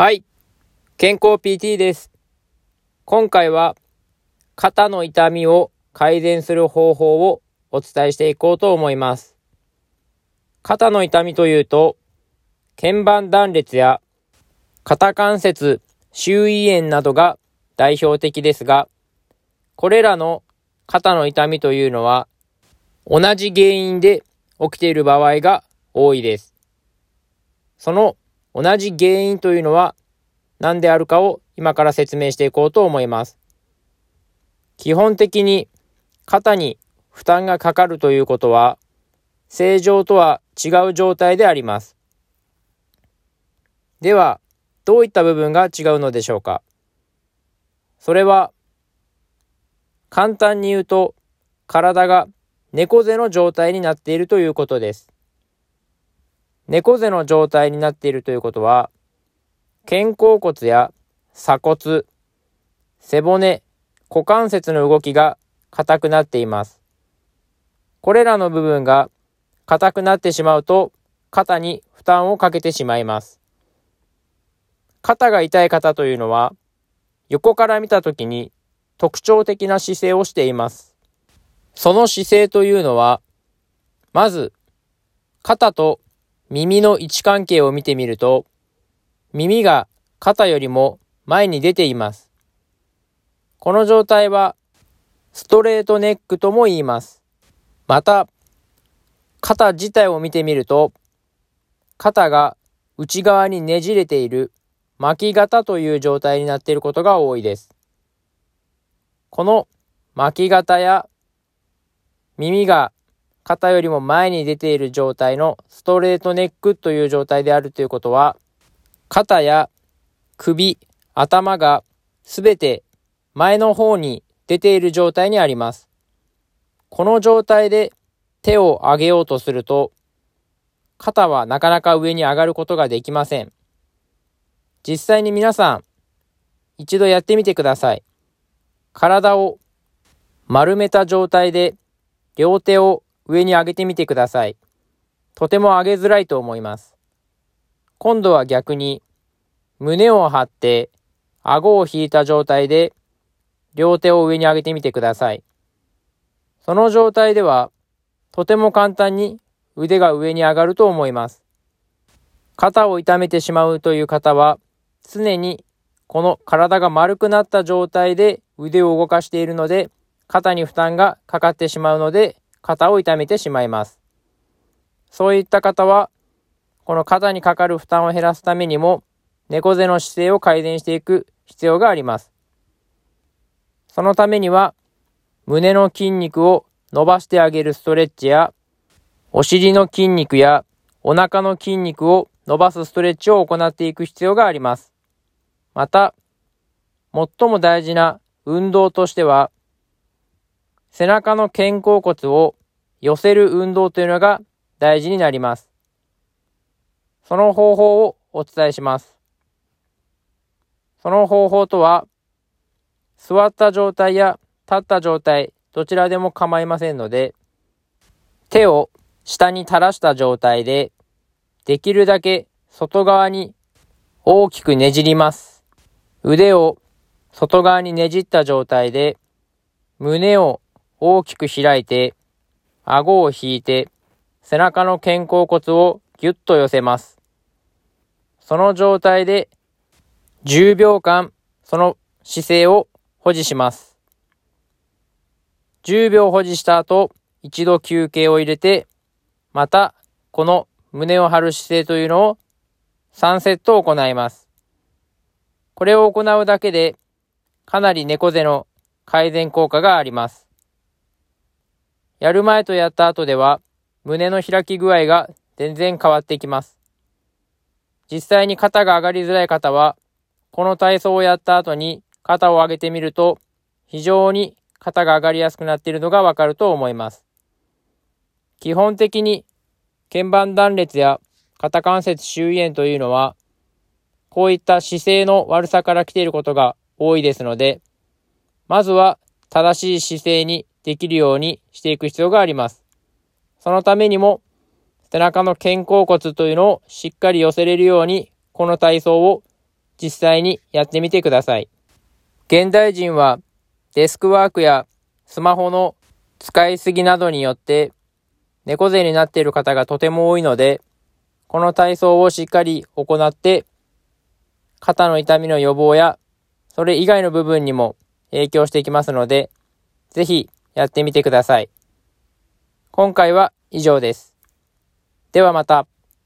はい。健康 PT です。今回は肩の痛みを改善する方法をお伝えしていこうと思います。肩の痛みというと、腱板断裂や肩関節周囲炎などが代表的ですが、これらの肩の痛みというのは同じ原因で起きている場合が多いです。その同じ原因というのは何であるかを今から説明していこうと思います。基本的に肩に負担がかかるということは正常とは違う状態であります。では、どういった部分が違うのでしょうか？それは簡単に言うと体が猫背の状態になっているということです。猫背の状態になっているということは、肩甲骨や鎖骨、背骨、股関節の動きが硬くなっています。これらの部分が硬くなってしまうと、肩に負担をかけてしまいます。肩が痛い方というのは、横から見たときに特徴的な姿勢をしています。その姿勢というのは、まず、肩と耳の位置関係を見てみると、耳が肩よりも前に出ています。この状態は、ストレートネックとも言います。また、肩自体を見てみると、肩が内側にねじれている巻き肩という状態になっていることが多いです。この巻き肩や耳が肩よりも前に出ている状態のストレートネックという状態であるということは、肩や首、頭がすべて前の方に出ている状態にあります。この状態で手を上げようとすると、肩はなかなか上に上がることができません。実際に皆さん、一度やってみてください。体を丸めた状態で両手を上に上げてみてください。とても上げづらいと思います。今度は逆に、胸を張って、顎を引いた状態で、両手を上に上げてみてください。その状態では、とても簡単に腕が上に上がると思います。肩を痛めてしまうという方は、常にこの体が丸くなった状態で腕を動かしているので、肩に負担がかかってしまうので、肩を痛めてしまいます。そういった方は、この肩にかかる負担を減らすためにも、猫背の姿勢を改善していく必要があります。そのためには、胸の筋肉を伸ばしてあげるストレッチや、お尻の筋肉やお腹の筋肉を伸ばすストレッチを行っていく必要があります。また、最も大事な運動としては、背中の肩甲骨を寄せる運動というのが大事になります。その方法をお伝えします。その方法とは、座った状態や立った状態、どちらでも構いませんので、手を下に垂らした状態で、できるだけ外側に大きくねじります。腕を外側にねじった状態で、胸を大きく開いて、顎を引いて、背中の肩甲骨をぎゅっと寄せます。その状態で10秒間その姿勢を保持します。10秒保持した後、一度休憩を入れて、またこの胸を張る姿勢というのを3セット行います。これを行うだけでかなり猫背の改善効果があります。やる前とやった後では、胸の開き具合が全然変わってきます。実際に肩が上がりづらい方は、この体操をやった後に肩を上げてみると、非常に肩が上がりやすくなっているのがわかると思います。基本的に鍵盤断裂や肩関節周囲炎というのは、こういった姿勢の悪さから来ていることが多いですので、まずは正しい姿勢にできるようにしていく必要があります。そのためにも、背中の肩甲骨というのをしっかり寄せれるように、この体操を実際にやってみてください。現代人はデスクワークやスマホの使いすぎなどによって猫背になっている方がとても多いので、この体操をしっかり行って肩の痛みの予防やそれ以外の部分にも影響していきますので、ぜひやってみてください。今回は以上です。ではまた。